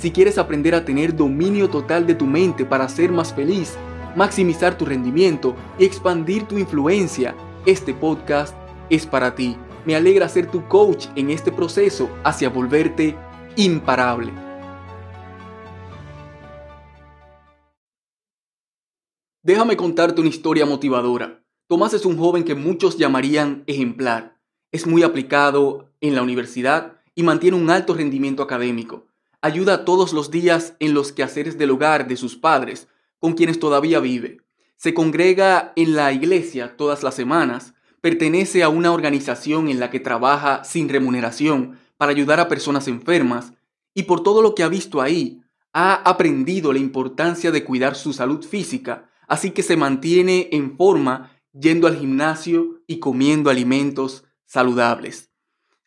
Si quieres aprender a tener dominio total de tu mente para ser más feliz, maximizar tu rendimiento y expandir tu influencia, este podcast es para ti. Me alegra ser tu coach en este proceso hacia volverte imparable. Déjame contarte una historia motivadora. Tomás es un joven que muchos llamarían ejemplar. Es muy aplicado en la universidad y mantiene un alto rendimiento académico. Ayuda todos los días en los quehaceres del hogar de sus padres, con quienes todavía vive. Se congrega en la iglesia todas las semanas. Pertenece a una organización en la que trabaja sin remuneración para ayudar a personas enfermas. Y por todo lo que ha visto ahí, ha aprendido la importancia de cuidar su salud física, así que se mantiene en forma yendo al gimnasio y comiendo alimentos saludables.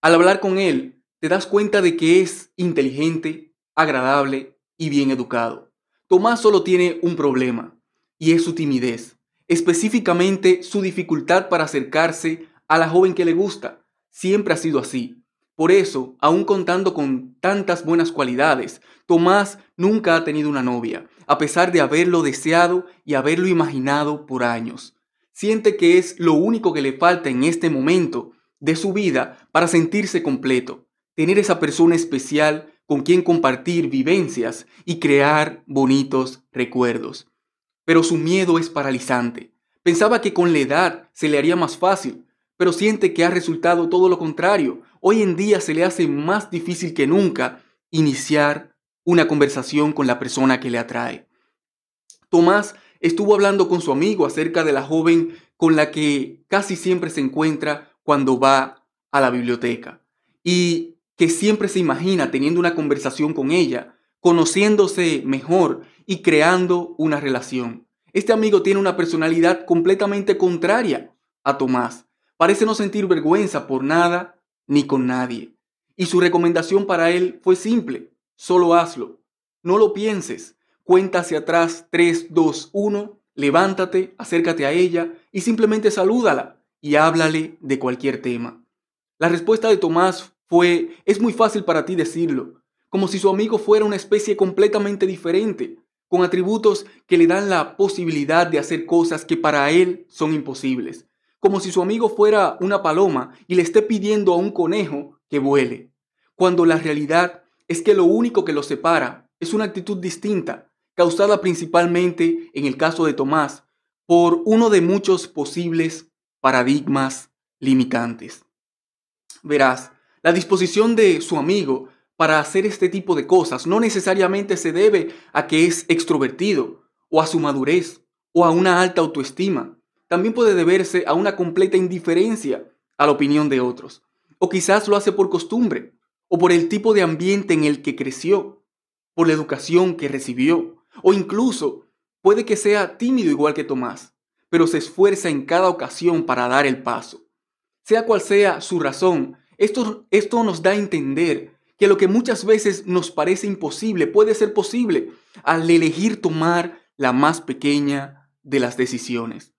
Al hablar con él, te das cuenta de que es inteligente, agradable y bien educado. Tomás solo tiene un problema, y es su timidez, específicamente su dificultad para acercarse a la joven que le gusta. Siempre ha sido así. Por eso, aun contando con tantas buenas cualidades, Tomás nunca ha tenido una novia, a pesar de haberlo deseado y haberlo imaginado por años. Siente que es lo único que le falta en este momento de su vida para sentirse completo tener esa persona especial con quien compartir vivencias y crear bonitos recuerdos. Pero su miedo es paralizante. Pensaba que con la edad se le haría más fácil, pero siente que ha resultado todo lo contrario. Hoy en día se le hace más difícil que nunca iniciar una conversación con la persona que le atrae. Tomás estuvo hablando con su amigo acerca de la joven con la que casi siempre se encuentra cuando va a la biblioteca. Y que siempre se imagina teniendo una conversación con ella, conociéndose mejor y creando una relación. Este amigo tiene una personalidad completamente contraria a Tomás. Parece no sentir vergüenza por nada ni con nadie. Y su recomendación para él fue simple, solo hazlo. No lo pienses. Cuenta hacia atrás 3, 2, 1, levántate, acércate a ella y simplemente salúdala y háblale de cualquier tema. La respuesta de Tomás fue, es muy fácil para ti decirlo, como si su amigo fuera una especie completamente diferente, con atributos que le dan la posibilidad de hacer cosas que para él son imposibles, como si su amigo fuera una paloma y le esté pidiendo a un conejo que vuele, cuando la realidad es que lo único que los separa es una actitud distinta, causada principalmente, en el caso de Tomás, por uno de muchos posibles paradigmas limitantes. Verás, la disposición de su amigo para hacer este tipo de cosas no necesariamente se debe a que es extrovertido o a su madurez o a una alta autoestima. También puede deberse a una completa indiferencia a la opinión de otros. O quizás lo hace por costumbre o por el tipo de ambiente en el que creció, por la educación que recibió, o incluso puede que sea tímido igual que Tomás, pero se esfuerza en cada ocasión para dar el paso. Sea cual sea su razón, esto, esto nos da a entender que lo que muchas veces nos parece imposible puede ser posible al elegir tomar la más pequeña de las decisiones.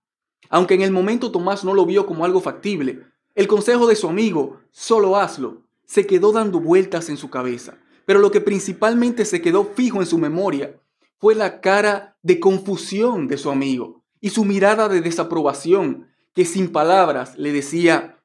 Aunque en el momento Tomás no lo vio como algo factible, el consejo de su amigo, solo hazlo, se quedó dando vueltas en su cabeza. Pero lo que principalmente se quedó fijo en su memoria fue la cara de confusión de su amigo y su mirada de desaprobación que sin palabras le decía,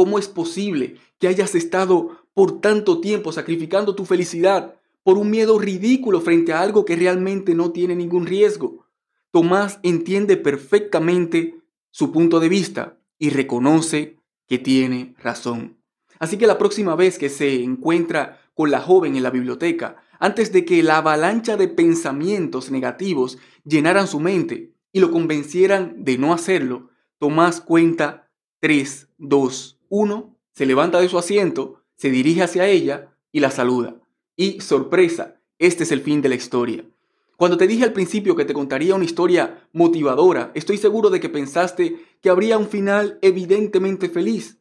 ¿Cómo es posible que hayas estado por tanto tiempo sacrificando tu felicidad por un miedo ridículo frente a algo que realmente no tiene ningún riesgo? Tomás entiende perfectamente su punto de vista y reconoce que tiene razón. Así que la próxima vez que se encuentra con la joven en la biblioteca, antes de que la avalancha de pensamientos negativos llenaran su mente y lo convencieran de no hacerlo, Tomás cuenta 3, 2, uno se levanta de su asiento, se dirige hacia ella y la saluda. Y sorpresa, este es el fin de la historia. Cuando te dije al principio que te contaría una historia motivadora, estoy seguro de que pensaste que habría un final evidentemente feliz,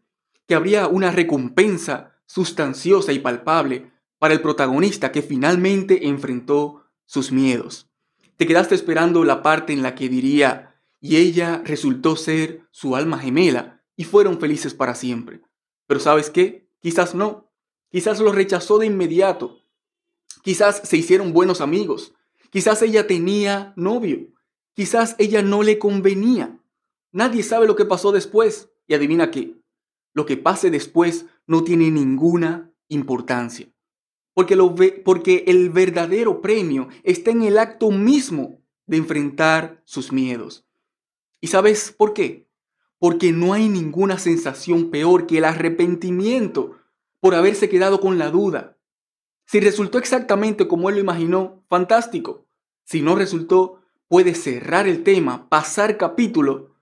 que habría una recompensa sustanciosa y palpable para el protagonista que finalmente enfrentó sus miedos. Te quedaste esperando la parte en la que diría, y ella resultó ser su alma gemela, y fueron felices para siempre. Pero ¿sabes qué? Quizás no. Quizás lo rechazó de inmediato. Quizás se hicieron buenos amigos. Quizás ella tenía novio. Quizás ella no le convenía. Nadie sabe lo que pasó después. Y adivina qué. Lo que pase después no tiene ninguna importancia. Porque, lo ve, porque el verdadero premio está en el acto mismo de enfrentar sus miedos. ¿Y sabes por qué? Porque no hay ninguna sensación peor que el arrepentimiento por haberse quedado con la duda, si resultó exactamente como él lo imaginó, fantástico. Si no resultó, puede cerrar el tema, pasar capítulo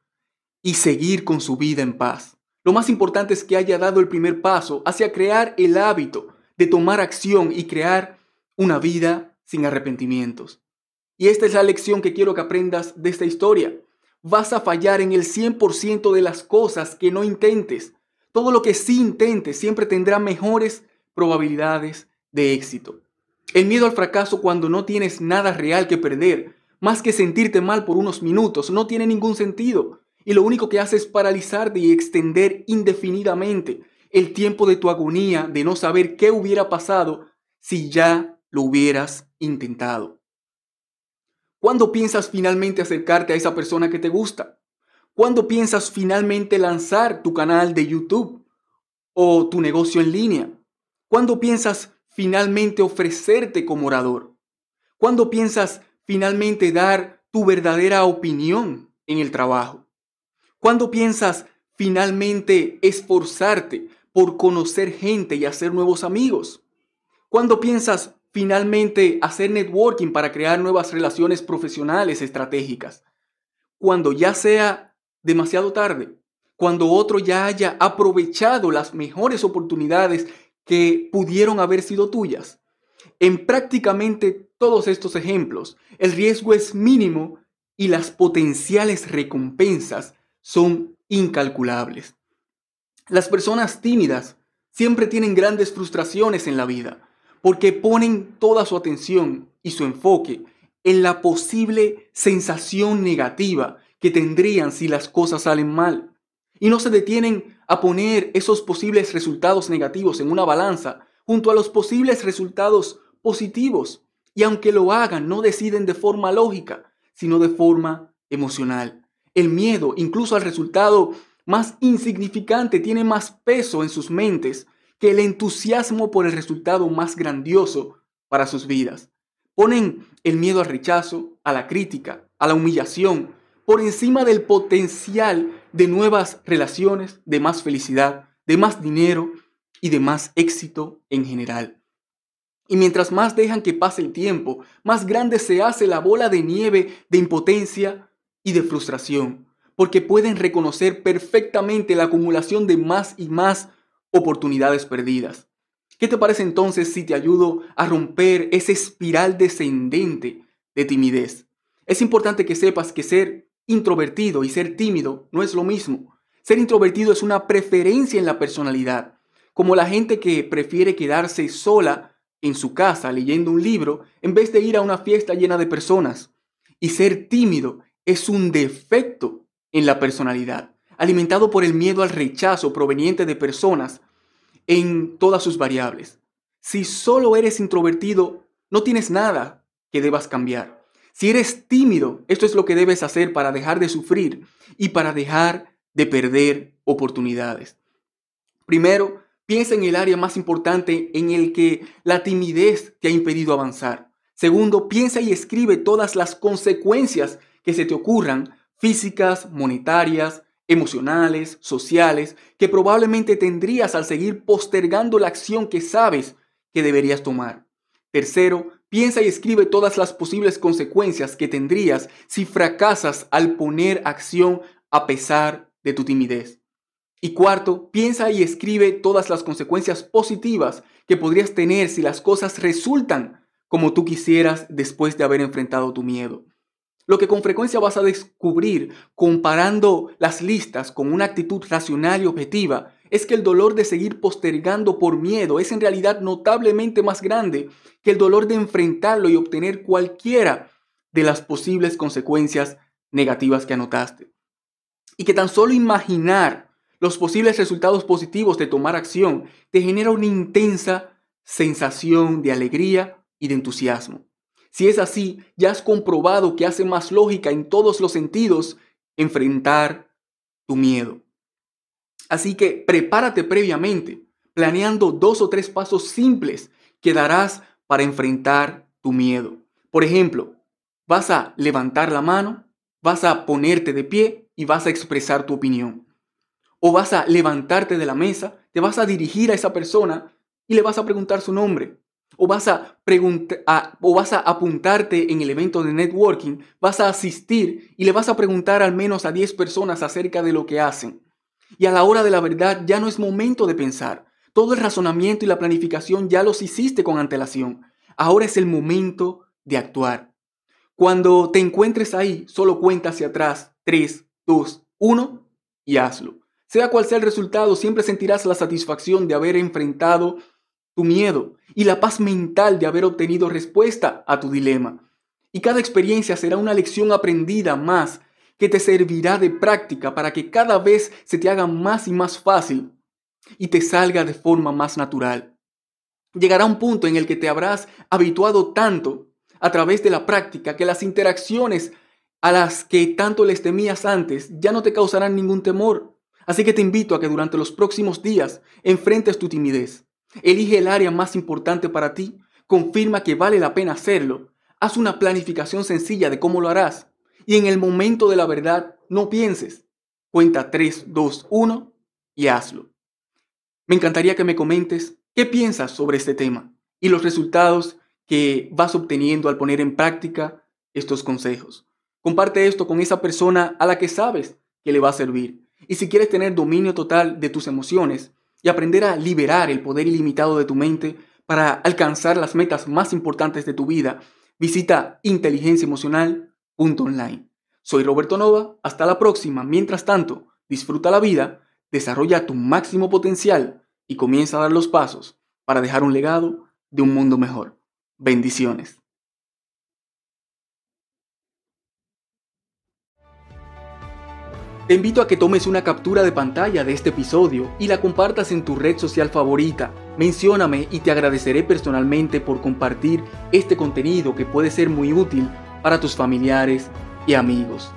y seguir con su vida en paz. Lo más importante es que haya dado el primer paso hacia crear el hábito de tomar acción y crear una vida sin arrepentimientos. Y esta es la lección que quiero que aprendas de esta historia. Vas a fallar en el 100% de las cosas que no intentes. Todo lo que sí intentes siempre tendrá mejores probabilidades de éxito. El miedo al fracaso cuando no tienes nada real que perder, más que sentirte mal por unos minutos, no tiene ningún sentido. Y lo único que hace es paralizarte y extender indefinidamente el tiempo de tu agonía de no saber qué hubiera pasado si ya lo hubieras intentado. ¿Cuándo piensas finalmente acercarte a esa persona que te gusta? ¿Cuándo piensas finalmente lanzar tu canal de YouTube o tu negocio en línea? ¿Cuándo piensas finalmente ofrecerte como orador? ¿Cuándo piensas finalmente dar tu verdadera opinión en el trabajo? ¿Cuándo piensas finalmente esforzarte por conocer gente y hacer nuevos amigos? ¿Cuándo piensas finalmente hacer networking para crear nuevas relaciones profesionales estratégicas? Cuando ya sea demasiado tarde, cuando otro ya haya aprovechado las mejores oportunidades que pudieron haber sido tuyas. En prácticamente todos estos ejemplos, el riesgo es mínimo y las potenciales recompensas son incalculables. Las personas tímidas siempre tienen grandes frustraciones en la vida porque ponen toda su atención y su enfoque en la posible sensación negativa que tendrían si las cosas salen mal y no se detienen a poner esos posibles resultados negativos en una balanza junto a los posibles resultados positivos. Y aunque lo hagan, no deciden de forma lógica, sino de forma emocional. El miedo, incluso al resultado más insignificante, tiene más peso en sus mentes que el entusiasmo por el resultado más grandioso para sus vidas. Ponen el miedo al rechazo, a la crítica, a la humillación, por encima del potencial de nuevas relaciones, de más felicidad, de más dinero y de más éxito en general. Y mientras más dejan que pase el tiempo, más grande se hace la bola de nieve de impotencia y de frustración, porque pueden reconocer perfectamente la acumulación de más y más oportunidades perdidas. ¿Qué te parece entonces si te ayudo a romper esa espiral descendente de timidez? Es importante que sepas que ser introvertido y ser tímido no es lo mismo. Ser introvertido es una preferencia en la personalidad, como la gente que prefiere quedarse sola en su casa leyendo un libro en vez de ir a una fiesta llena de personas. Y ser tímido es un defecto en la personalidad, alimentado por el miedo al rechazo proveniente de personas en todas sus variables. Si solo eres introvertido, no tienes nada que debas cambiar. Si eres tímido, esto es lo que debes hacer para dejar de sufrir y para dejar de perder oportunidades. Primero, piensa en el área más importante en el que la timidez te ha impedido avanzar. Segundo, piensa y escribe todas las consecuencias que se te ocurran, físicas, monetarias, emocionales, sociales, que probablemente tendrías al seguir postergando la acción que sabes que deberías tomar. Tercero, Piensa y escribe todas las posibles consecuencias que tendrías si fracasas al poner acción a pesar de tu timidez. Y cuarto, piensa y escribe todas las consecuencias positivas que podrías tener si las cosas resultan como tú quisieras después de haber enfrentado tu miedo. Lo que con frecuencia vas a descubrir comparando las listas con una actitud racional y objetiva es que el dolor de seguir postergando por miedo es en realidad notablemente más grande que el dolor de enfrentarlo y obtener cualquiera de las posibles consecuencias negativas que anotaste. Y que tan solo imaginar los posibles resultados positivos de tomar acción te genera una intensa sensación de alegría y de entusiasmo. Si es así, ya has comprobado que hace más lógica en todos los sentidos enfrentar tu miedo. Así que prepárate previamente, planeando dos o tres pasos simples que darás para enfrentar tu miedo. Por ejemplo, vas a levantar la mano, vas a ponerte de pie y vas a expresar tu opinión. O vas a levantarte de la mesa, te vas a dirigir a esa persona y le vas a preguntar su nombre. O vas a, o vas a apuntarte en el evento de networking, vas a asistir y le vas a preguntar al menos a 10 personas acerca de lo que hacen. Y a la hora de la verdad ya no es momento de pensar. Todo el razonamiento y la planificación ya los hiciste con antelación. Ahora es el momento de actuar. Cuando te encuentres ahí, solo cuenta hacia atrás. 3, 2, 1 y hazlo. Sea cual sea el resultado, siempre sentirás la satisfacción de haber enfrentado tu miedo y la paz mental de haber obtenido respuesta a tu dilema. Y cada experiencia será una lección aprendida más que te servirá de práctica para que cada vez se te haga más y más fácil y te salga de forma más natural. Llegará un punto en el que te habrás habituado tanto a través de la práctica que las interacciones a las que tanto les temías antes ya no te causarán ningún temor. Así que te invito a que durante los próximos días enfrentes tu timidez. Elige el área más importante para ti, confirma que vale la pena hacerlo, haz una planificación sencilla de cómo lo harás y en el momento de la verdad no pienses. Cuenta 3, 2, 1 y hazlo. Me encantaría que me comentes qué piensas sobre este tema y los resultados que vas obteniendo al poner en práctica estos consejos. Comparte esto con esa persona a la que sabes que le va a servir. Y si quieres tener dominio total de tus emociones y aprender a liberar el poder ilimitado de tu mente para alcanzar las metas más importantes de tu vida, visita inteligenciaemocional.online. Soy Roberto Nova, hasta la próxima. Mientras tanto, disfruta la vida, desarrolla tu máximo potencial y comienza a dar los pasos para dejar un legado de un mundo mejor. Bendiciones. Te invito a que tomes una captura de pantalla de este episodio y la compartas en tu red social favorita. Mencióname y te agradeceré personalmente por compartir este contenido que puede ser muy útil para tus familiares y amigos.